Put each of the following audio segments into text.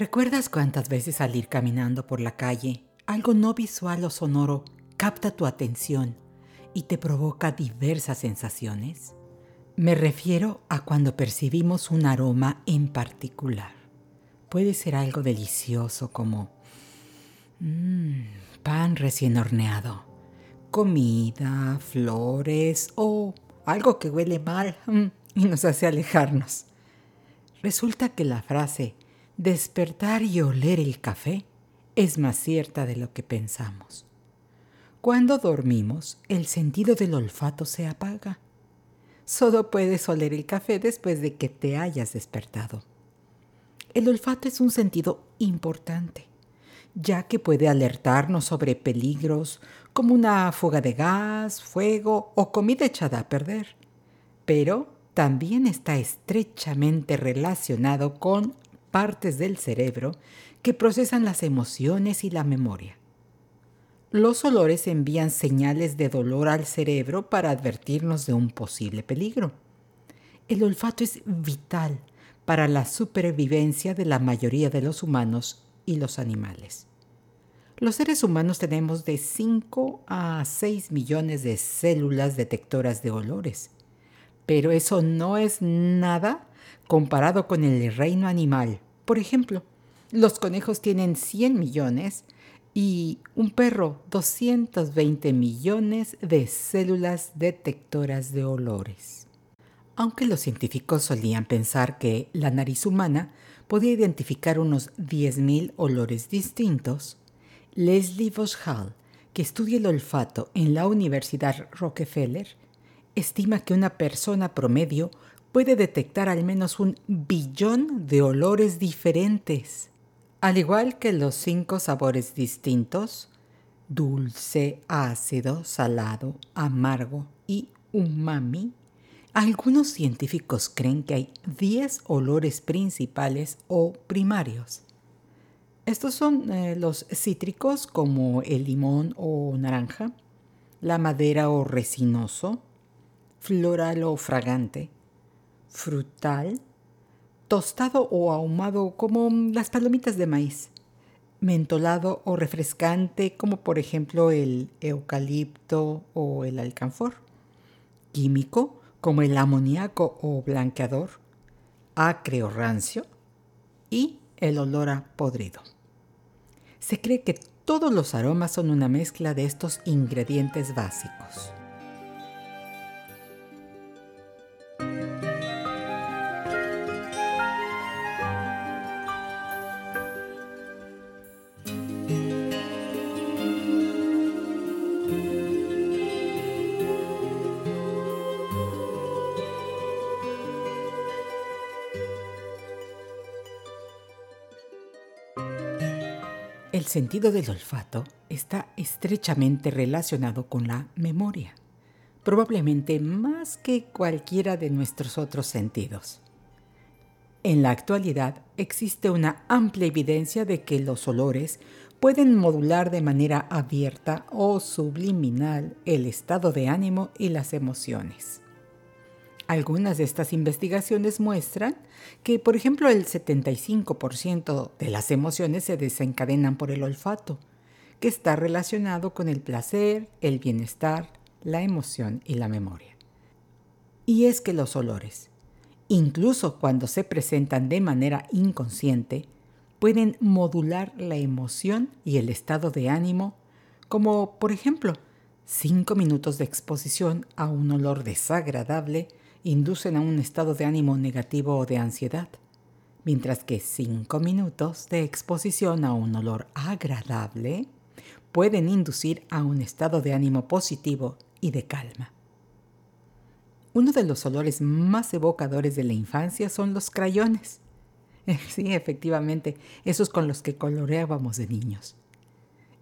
¿Recuerdas cuántas veces al ir caminando por la calle, algo no visual o sonoro capta tu atención y te provoca diversas sensaciones? Me refiero a cuando percibimos un aroma en particular. Puede ser algo delicioso como mmm, pan recién horneado, comida, flores o algo que huele mal mm, y nos hace alejarnos. Resulta que la frase despertar y oler el café es más cierta de lo que pensamos. Cuando dormimos, el sentido del olfato se apaga. Solo puedes oler el café después de que te hayas despertado. El olfato es un sentido importante, ya que puede alertarnos sobre peligros como una fuga de gas, fuego o comida echada a perder. Pero también está estrechamente relacionado con partes del cerebro que procesan las emociones y la memoria. Los olores envían señales de dolor al cerebro para advertirnos de un posible peligro. El olfato es vital para la supervivencia de la mayoría de los humanos y los animales. Los seres humanos tenemos de 5 a 6 millones de células detectoras de olores, pero eso no es nada comparado con el reino animal. Por ejemplo, los conejos tienen 100 millones y un perro 220 millones de células detectoras de olores. Aunque los científicos solían pensar que la nariz humana podía identificar unos 10.000 olores distintos, Leslie Hall, que estudia el olfato en la Universidad Rockefeller, estima que una persona promedio puede detectar al menos un billón de olores diferentes. Al igual que los cinco sabores distintos, dulce, ácido, salado, amargo y umami, algunos científicos creen que hay 10 olores principales o primarios. Estos son eh, los cítricos como el limón o naranja, la madera o resinoso, floral o fragante, frutal, tostado o ahumado como las palomitas de maíz, mentolado o refrescante como por ejemplo el eucalipto o el alcanfor, químico como el amoníaco o blanqueador, acre o rancio y el olor a podrido. Se cree que todos los aromas son una mezcla de estos ingredientes básicos. Sentido del olfato está estrechamente relacionado con la memoria, probablemente más que cualquiera de nuestros otros sentidos. En la actualidad existe una amplia evidencia de que los olores pueden modular de manera abierta o subliminal el estado de ánimo y las emociones. Algunas de estas investigaciones muestran que, por ejemplo, el 75% de las emociones se desencadenan por el olfato, que está relacionado con el placer, el bienestar, la emoción y la memoria. Y es que los olores, incluso cuando se presentan de manera inconsciente, pueden modular la emoción y el estado de ánimo, como por ejemplo Cinco minutos de exposición a un olor desagradable inducen a un estado de ánimo negativo o de ansiedad, mientras que cinco minutos de exposición a un olor agradable pueden inducir a un estado de ánimo positivo y de calma. Uno de los olores más evocadores de la infancia son los crayones. Sí, efectivamente, esos con los que coloreábamos de niños.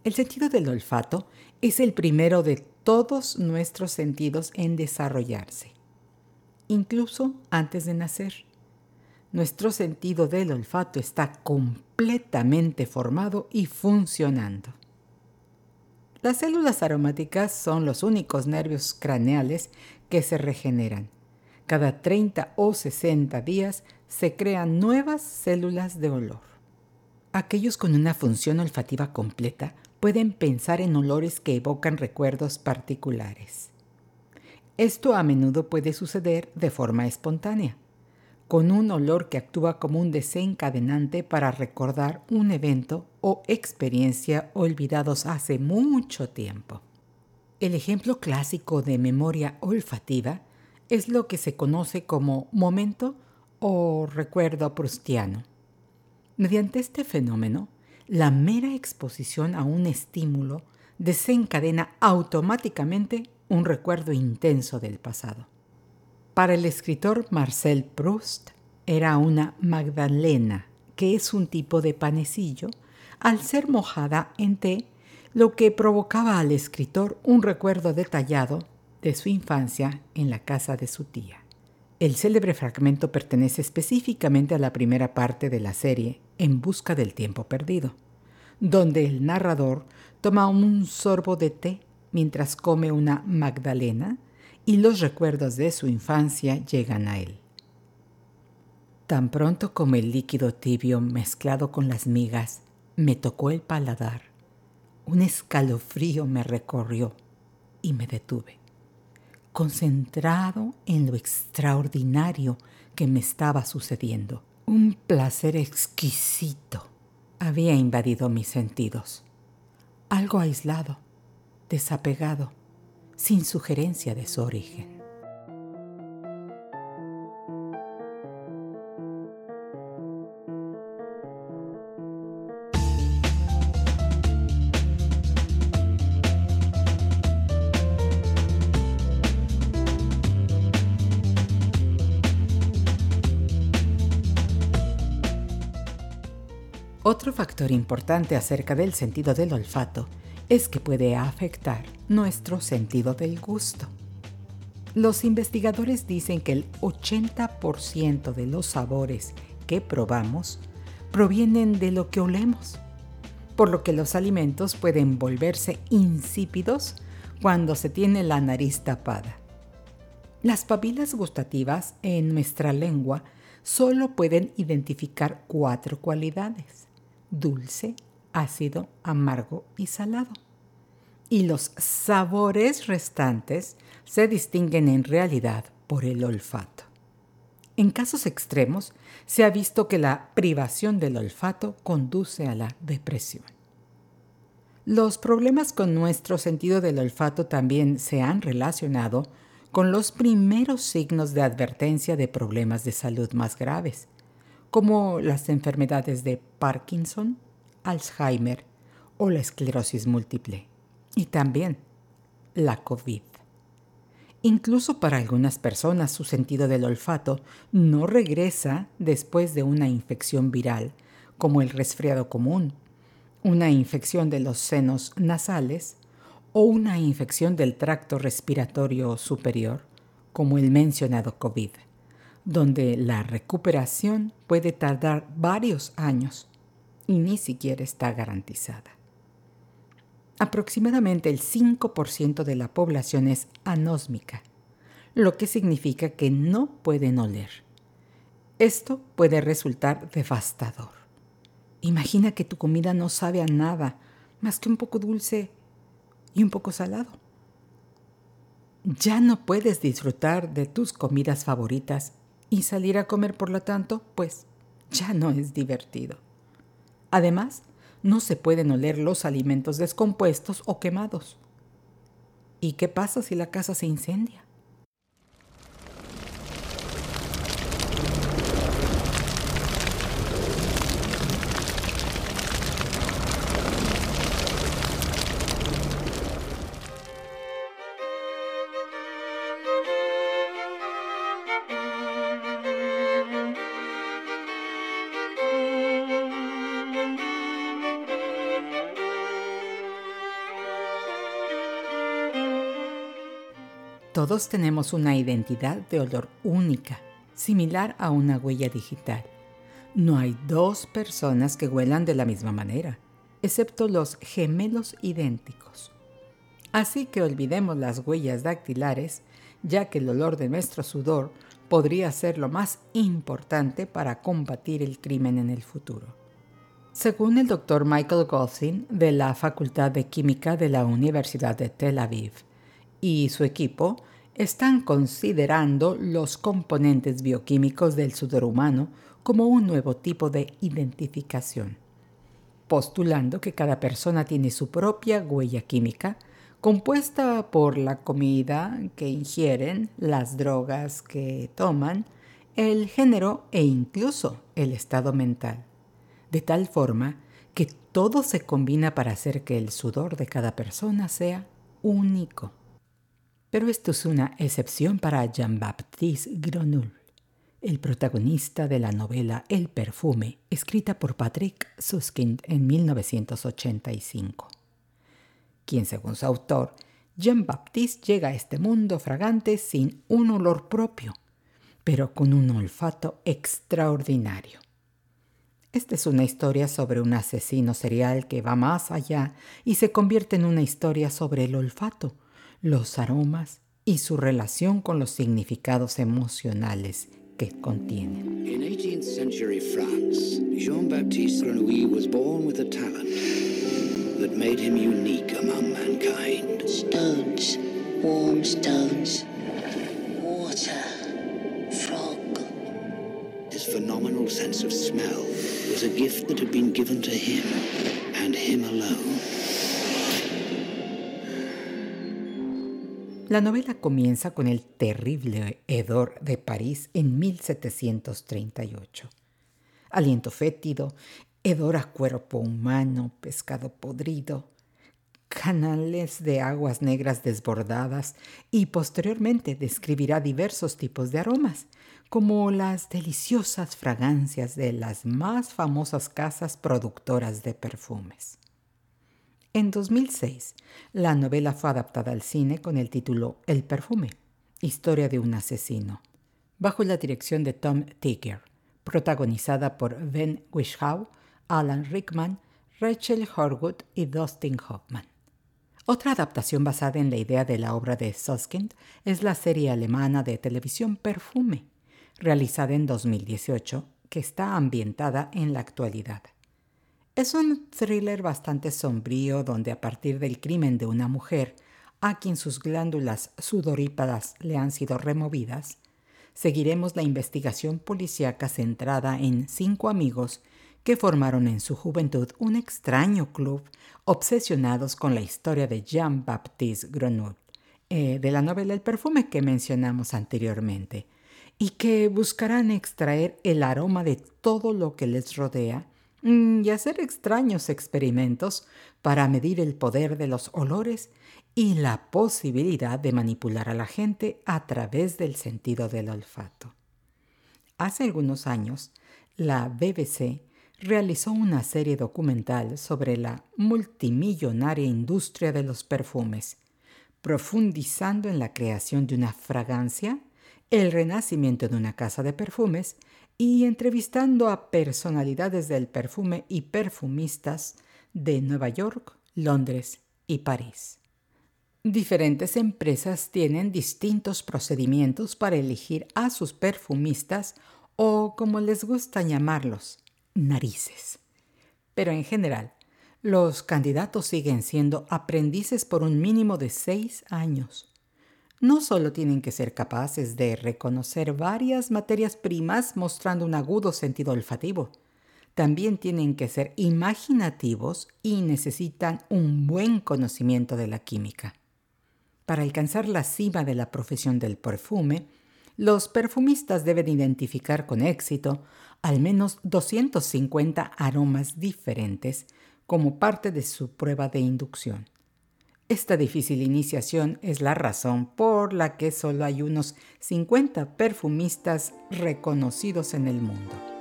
El sentido del olfato es el primero de todos nuestros sentidos en desarrollarse, incluso antes de nacer. Nuestro sentido del olfato está completamente formado y funcionando. Las células aromáticas son los únicos nervios craneales que se regeneran. Cada 30 o 60 días se crean nuevas células de olor. Aquellos con una función olfativa completa pueden pensar en olores que evocan recuerdos particulares. Esto a menudo puede suceder de forma espontánea, con un olor que actúa como un desencadenante para recordar un evento o experiencia olvidados hace mucho tiempo. El ejemplo clásico de memoria olfativa es lo que se conoce como momento o recuerdo prustiano. Mediante este fenómeno, la mera exposición a un estímulo desencadena automáticamente un recuerdo intenso del pasado. Para el escritor Marcel Proust era una magdalena, que es un tipo de panecillo, al ser mojada en té, lo que provocaba al escritor un recuerdo detallado de su infancia en la casa de su tía. El célebre fragmento pertenece específicamente a la primera parte de la serie, En busca del tiempo perdido, donde el narrador toma un sorbo de té mientras come una magdalena y los recuerdos de su infancia llegan a él. Tan pronto como el líquido tibio mezclado con las migas me tocó el paladar, un escalofrío me recorrió y me detuve concentrado en lo extraordinario que me estaba sucediendo. Un placer exquisito había invadido mis sentidos. Algo aislado, desapegado, sin sugerencia de su origen. Otro factor importante acerca del sentido del olfato es que puede afectar nuestro sentido del gusto. Los investigadores dicen que el 80% de los sabores que probamos provienen de lo que olemos, por lo que los alimentos pueden volverse insípidos cuando se tiene la nariz tapada. Las papilas gustativas en nuestra lengua solo pueden identificar cuatro cualidades dulce, ácido, amargo y salado. Y los sabores restantes se distinguen en realidad por el olfato. En casos extremos, se ha visto que la privación del olfato conduce a la depresión. Los problemas con nuestro sentido del olfato también se han relacionado con los primeros signos de advertencia de problemas de salud más graves, como las enfermedades de Parkinson, Alzheimer o la esclerosis múltiple, y también la COVID. Incluso para algunas personas su sentido del olfato no regresa después de una infección viral, como el resfriado común, una infección de los senos nasales o una infección del tracto respiratorio superior, como el mencionado COVID donde la recuperación puede tardar varios años y ni siquiera está garantizada. Aproximadamente el 5% de la población es anósmica, lo que significa que no pueden oler. Esto puede resultar devastador. Imagina que tu comida no sabe a nada más que un poco dulce y un poco salado. Ya no puedes disfrutar de tus comidas favoritas y salir a comer, por lo tanto, pues ya no es divertido. Además, no se pueden oler los alimentos descompuestos o quemados. ¿Y qué pasa si la casa se incendia? Todos tenemos una identidad de olor única, similar a una huella digital. No hay dos personas que huelan de la misma manera, excepto los gemelos idénticos. Así que olvidemos las huellas dactilares, ya que el olor de nuestro sudor podría ser lo más importante para combatir el crimen en el futuro. Según el doctor Michael Goldstein de la Facultad de Química de la Universidad de Tel Aviv, y su equipo están considerando los componentes bioquímicos del sudor humano como un nuevo tipo de identificación, postulando que cada persona tiene su propia huella química compuesta por la comida que ingieren, las drogas que toman, el género e incluso el estado mental, de tal forma que todo se combina para hacer que el sudor de cada persona sea único. Pero esto es una excepción para Jean-Baptiste Grenouille, el protagonista de la novela El perfume, escrita por Patrick Suskind en 1985, quien según su autor, Jean-Baptiste llega a este mundo fragante sin un olor propio, pero con un olfato extraordinario. Esta es una historia sobre un asesino serial que va más allá y se convierte en una historia sobre el olfato, los aromas y su relación con los significados emocionales que contienen. In 18th century France, Jean-Baptiste Grenouille was born with a talent that made him unique among mankind. Stones, warm stones, water, frog. His phenomenal sense of smell was a gift that had been given to him, and him alone. La novela comienza con el terrible hedor de París en 1738. Aliento fétido, hedor a cuerpo humano, pescado podrido, canales de aguas negras desbordadas y posteriormente describirá diversos tipos de aromas, como las deliciosas fragancias de las más famosas casas productoras de perfumes. En 2006, la novela fue adaptada al cine con el título El perfume, historia de un asesino, bajo la dirección de Tom Tiger, protagonizada por Ben Whishaw, Alan Rickman, Rachel Horwood y Dustin Hoffman. Otra adaptación basada en la idea de la obra de Suskind es la serie alemana de televisión Perfume, realizada en 2018, que está ambientada en la actualidad. Es un thriller bastante sombrío donde a partir del crimen de una mujer, a quien sus glándulas sudorípadas le han sido removidas, seguiremos la investigación policíaca centrada en cinco amigos que formaron en su juventud un extraño club obsesionados con la historia de Jean-Baptiste Grenouille, eh, de la novela El perfume que mencionamos anteriormente, y que buscarán extraer el aroma de todo lo que les rodea y hacer extraños experimentos para medir el poder de los olores y la posibilidad de manipular a la gente a través del sentido del olfato. Hace algunos años, la BBC realizó una serie documental sobre la multimillonaria industria de los perfumes, profundizando en la creación de una fragancia, el renacimiento de una casa de perfumes y entrevistando a personalidades del perfume y perfumistas de Nueva York, Londres y París. Diferentes empresas tienen distintos procedimientos para elegir a sus perfumistas o, como les gusta llamarlos, narices. Pero en general, los candidatos siguen siendo aprendices por un mínimo de seis años no solo tienen que ser capaces de reconocer varias materias primas mostrando un agudo sentido olfativo, también tienen que ser imaginativos y necesitan un buen conocimiento de la química. Para alcanzar la cima de la profesión del perfume, los perfumistas deben identificar con éxito al menos 250 aromas diferentes como parte de su prueba de inducción. Esta difícil iniciación es la razón por la que solo hay unos 50 perfumistas reconocidos en el mundo.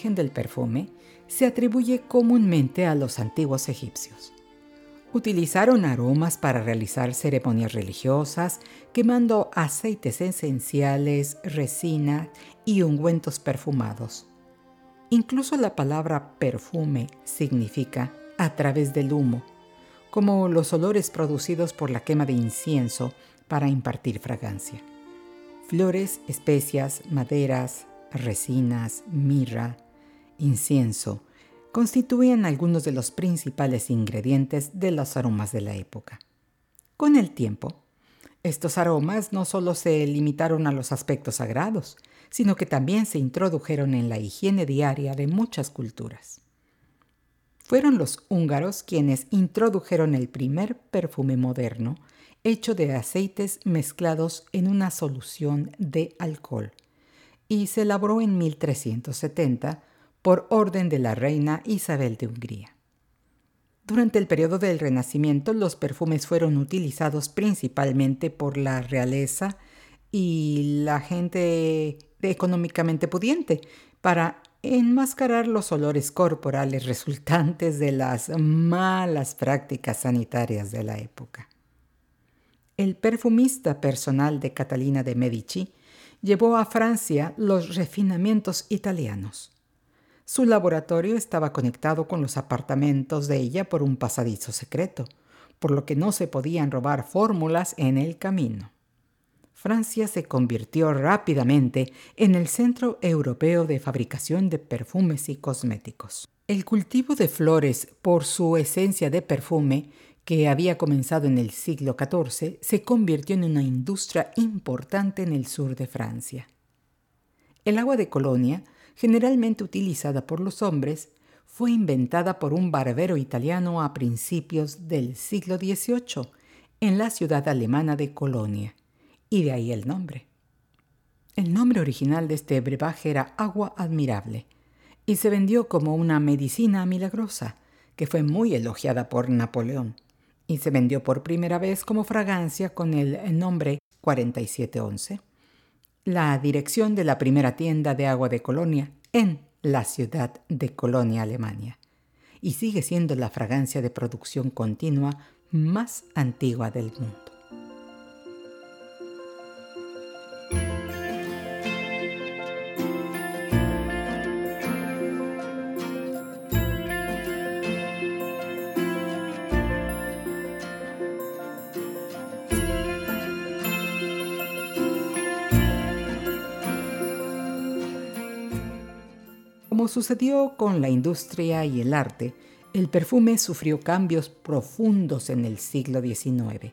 Origen del perfume se atribuye comúnmente a los antiguos egipcios. Utilizaron aromas para realizar ceremonias religiosas, quemando aceites esenciales, resina y ungüentos perfumados. Incluso la palabra perfume significa a través del humo, como los olores producidos por la quema de incienso para impartir fragancia. Flores, especias, maderas, resinas, mirra, incienso, constituían algunos de los principales ingredientes de los aromas de la época. Con el tiempo, estos aromas no solo se limitaron a los aspectos sagrados, sino que también se introdujeron en la higiene diaria de muchas culturas. Fueron los húngaros quienes introdujeron el primer perfume moderno hecho de aceites mezclados en una solución de alcohol, y se elaboró en 1370 por orden de la reina Isabel de Hungría. Durante el periodo del Renacimiento los perfumes fueron utilizados principalmente por la realeza y la gente económicamente pudiente para enmascarar los olores corporales resultantes de las malas prácticas sanitarias de la época. El perfumista personal de Catalina de Medici llevó a Francia los refinamientos italianos. Su laboratorio estaba conectado con los apartamentos de ella por un pasadizo secreto, por lo que no se podían robar fórmulas en el camino. Francia se convirtió rápidamente en el centro europeo de fabricación de perfumes y cosméticos. El cultivo de flores, por su esencia de perfume, que había comenzado en el siglo XIV, se convirtió en una industria importante en el sur de Francia. El agua de colonia, generalmente utilizada por los hombres, fue inventada por un barbero italiano a principios del siglo XVIII en la ciudad alemana de Colonia, y de ahí el nombre. El nombre original de este brebaje era agua admirable, y se vendió como una medicina milagrosa, que fue muy elogiada por Napoleón y se vendió por primera vez como fragancia con el nombre 4711. La dirección de la primera tienda de agua de Colonia en la ciudad de Colonia, Alemania, y sigue siendo la fragancia de producción continua más antigua del mundo. Sucedió con la industria y el arte, el perfume sufrió cambios profundos en el siglo XIX.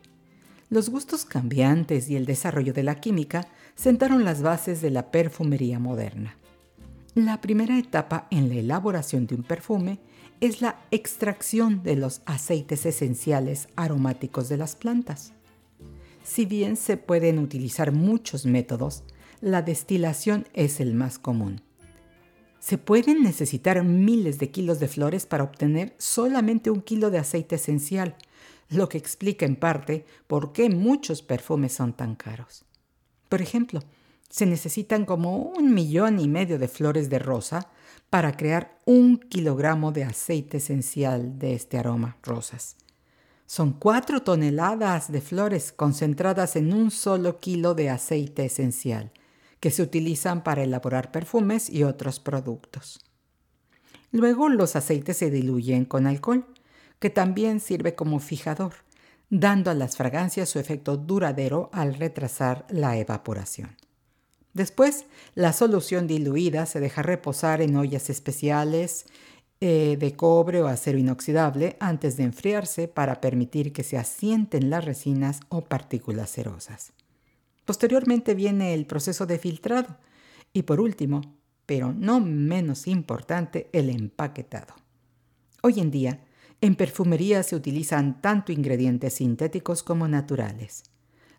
Los gustos cambiantes y el desarrollo de la química sentaron las bases de la perfumería moderna. La primera etapa en la elaboración de un perfume es la extracción de los aceites esenciales aromáticos de las plantas. Si bien se pueden utilizar muchos métodos, la destilación es el más común. Se pueden necesitar miles de kilos de flores para obtener solamente un kilo de aceite esencial, lo que explica en parte por qué muchos perfumes son tan caros. Por ejemplo, se necesitan como un millón y medio de flores de rosa para crear un kilogramo de aceite esencial de este aroma, rosas. Son cuatro toneladas de flores concentradas en un solo kilo de aceite esencial que se utilizan para elaborar perfumes y otros productos. Luego los aceites se diluyen con alcohol, que también sirve como fijador, dando a las fragancias su efecto duradero al retrasar la evaporación. Después, la solución diluida se deja reposar en ollas especiales eh, de cobre o acero inoxidable antes de enfriarse para permitir que se asienten las resinas o partículas cerosas. Posteriormente viene el proceso de filtrado y por último, pero no menos importante, el empaquetado. Hoy en día, en perfumería se utilizan tanto ingredientes sintéticos como naturales.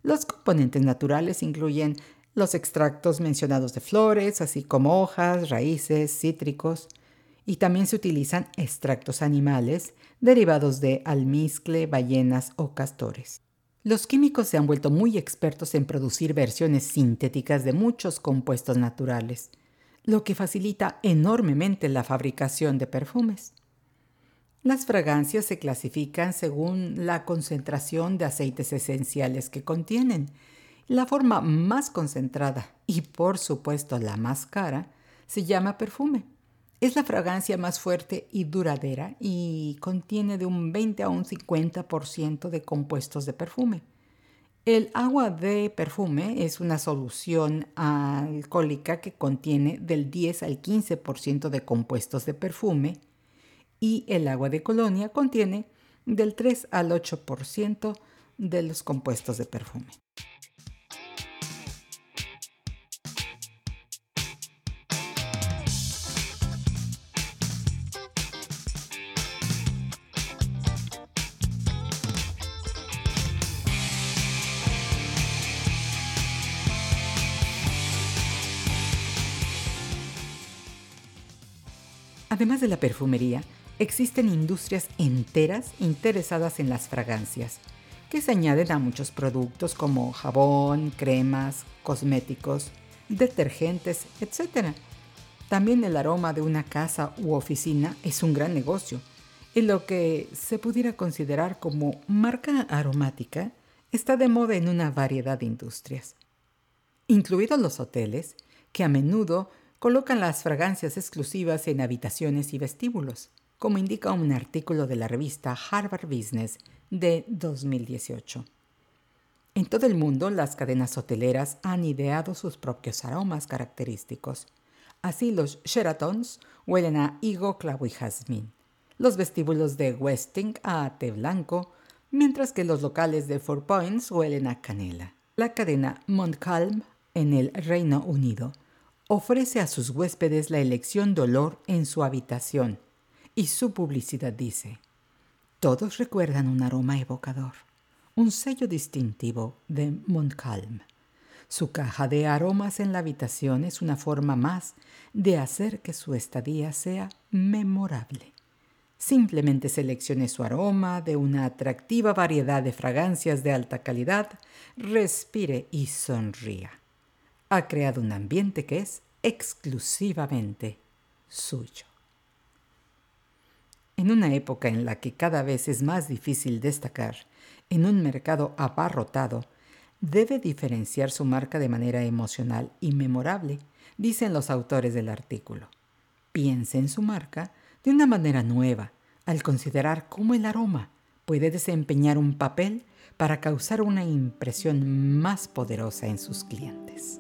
Los componentes naturales incluyen los extractos mencionados de flores, así como hojas, raíces, cítricos, y también se utilizan extractos animales derivados de almizcle, ballenas o castores. Los químicos se han vuelto muy expertos en producir versiones sintéticas de muchos compuestos naturales, lo que facilita enormemente la fabricación de perfumes. Las fragancias se clasifican según la concentración de aceites esenciales que contienen. La forma más concentrada y por supuesto la más cara se llama perfume. Es la fragancia más fuerte y duradera y contiene de un 20 a un 50% de compuestos de perfume. El agua de perfume es una solución alcohólica que contiene del 10 al 15% de compuestos de perfume y el agua de colonia contiene del 3 al 8% de los compuestos de perfume. Además de la perfumería, existen industrias enteras interesadas en las fragancias, que se añaden a muchos productos como jabón, cremas, cosméticos, detergentes, etc. También el aroma de una casa u oficina es un gran negocio, y lo que se pudiera considerar como marca aromática está de moda en una variedad de industrias, incluidos los hoteles, que a menudo colocan las fragancias exclusivas en habitaciones y vestíbulos, como indica un artículo de la revista Harvard Business de 2018. En todo el mundo, las cadenas hoteleras han ideado sus propios aromas característicos. Así, los Sheratons huelen a higo, clavo y jazmín. Los vestíbulos de Westing a té blanco, mientras que los locales de Four Points huelen a canela. La cadena Montcalm en el Reino Unido ofrece a sus huéspedes la elección de olor en su habitación y su publicidad dice, todos recuerdan un aroma evocador, un sello distintivo de Montcalm. Su caja de aromas en la habitación es una forma más de hacer que su estadía sea memorable. Simplemente seleccione su aroma de una atractiva variedad de fragancias de alta calidad, respire y sonría ha creado un ambiente que es exclusivamente suyo. En una época en la que cada vez es más difícil destacar en un mercado abarrotado, debe diferenciar su marca de manera emocional y memorable, dicen los autores del artículo. Piense en su marca de una manera nueva al considerar cómo el aroma puede desempeñar un papel para causar una impresión más poderosa en sus clientes.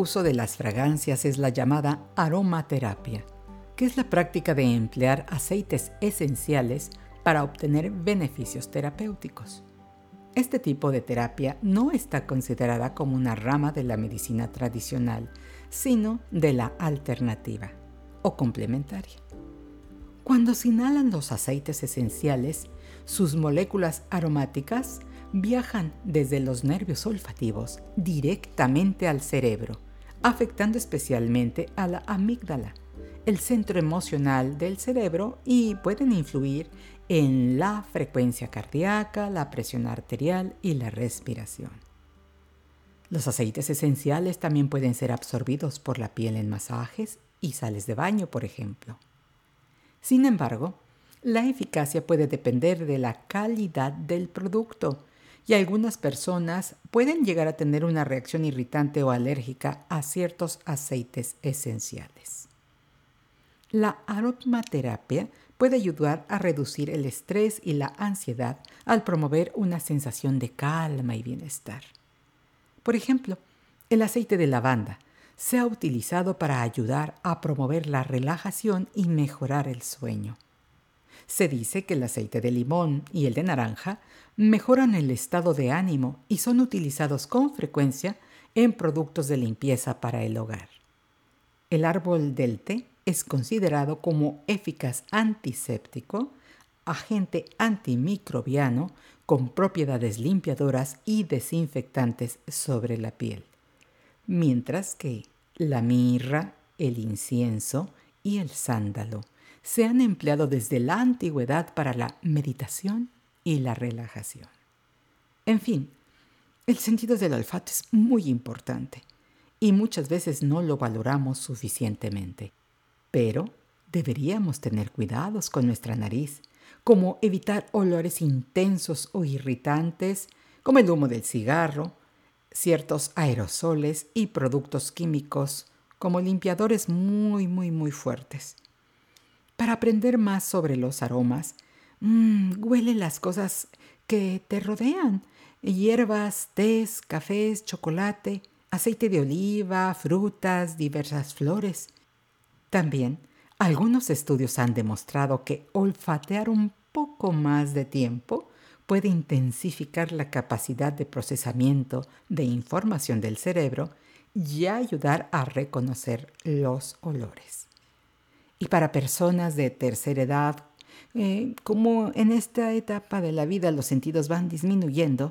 Uso de las fragancias es la llamada aromaterapia, que es la práctica de emplear aceites esenciales para obtener beneficios terapéuticos. Este tipo de terapia no está considerada como una rama de la medicina tradicional, sino de la alternativa o complementaria. Cuando se inhalan los aceites esenciales, sus moléculas aromáticas viajan desde los nervios olfativos directamente al cerebro, afectando especialmente a la amígdala, el centro emocional del cerebro, y pueden influir en la frecuencia cardíaca, la presión arterial y la respiración. Los aceites esenciales también pueden ser absorbidos por la piel en masajes y sales de baño, por ejemplo. Sin embargo, La eficacia puede depender de la calidad del producto y algunas personas pueden llegar a tener una reacción irritante o alérgica a ciertos aceites esenciales. La aromaterapia puede ayudar a reducir el estrés y la ansiedad al promover una sensación de calma y bienestar. Por ejemplo, el aceite de lavanda se ha utilizado para ayudar a promover la relajación y mejorar el sueño. Se dice que el aceite de limón y el de naranja mejoran el estado de ánimo y son utilizados con frecuencia en productos de limpieza para el hogar. El árbol del té es considerado como eficaz antiséptico, agente antimicrobiano con propiedades limpiadoras y desinfectantes sobre la piel, mientras que la mirra, el incienso y el sándalo se han empleado desde la antigüedad para la meditación y la relajación. En fin, el sentido del olfato es muy importante y muchas veces no lo valoramos suficientemente. Pero deberíamos tener cuidados con nuestra nariz, como evitar olores intensos o irritantes, como el humo del cigarro, ciertos aerosoles y productos químicos, como limpiadores muy, muy, muy fuertes. Para aprender más sobre los aromas, mmm, huele las cosas que te rodean. Hierbas, tés, cafés, chocolate, aceite de oliva, frutas, diversas flores. También, algunos estudios han demostrado que olfatear un poco más de tiempo puede intensificar la capacidad de procesamiento de información del cerebro y ayudar a reconocer los olores. Y para personas de tercera edad, eh, como en esta etapa de la vida los sentidos van disminuyendo,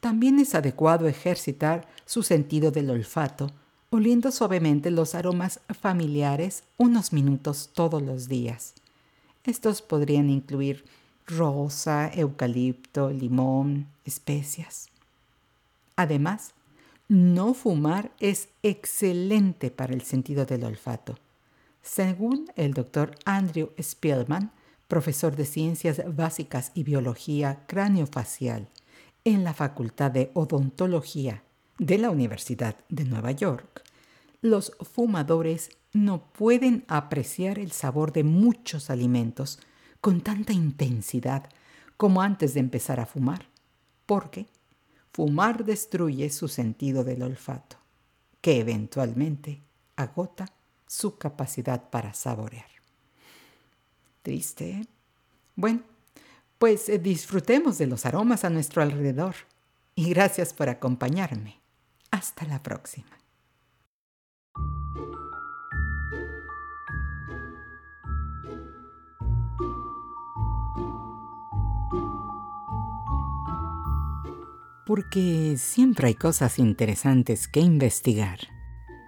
también es adecuado ejercitar su sentido del olfato, oliendo suavemente los aromas familiares unos minutos todos los días. Estos podrían incluir rosa, eucalipto, limón, especias. Además, no fumar es excelente para el sentido del olfato. Según el doctor Andrew Spielman, profesor de Ciencias Básicas y Biología Craneofacial en la Facultad de Odontología de la Universidad de Nueva York, los fumadores no pueden apreciar el sabor de muchos alimentos con tanta intensidad como antes de empezar a fumar, porque fumar destruye su sentido del olfato, que eventualmente agota su capacidad para saborear. Triste, ¿eh? Bueno, pues eh, disfrutemos de los aromas a nuestro alrededor. Y gracias por acompañarme. Hasta la próxima. Porque siempre hay cosas interesantes que investigar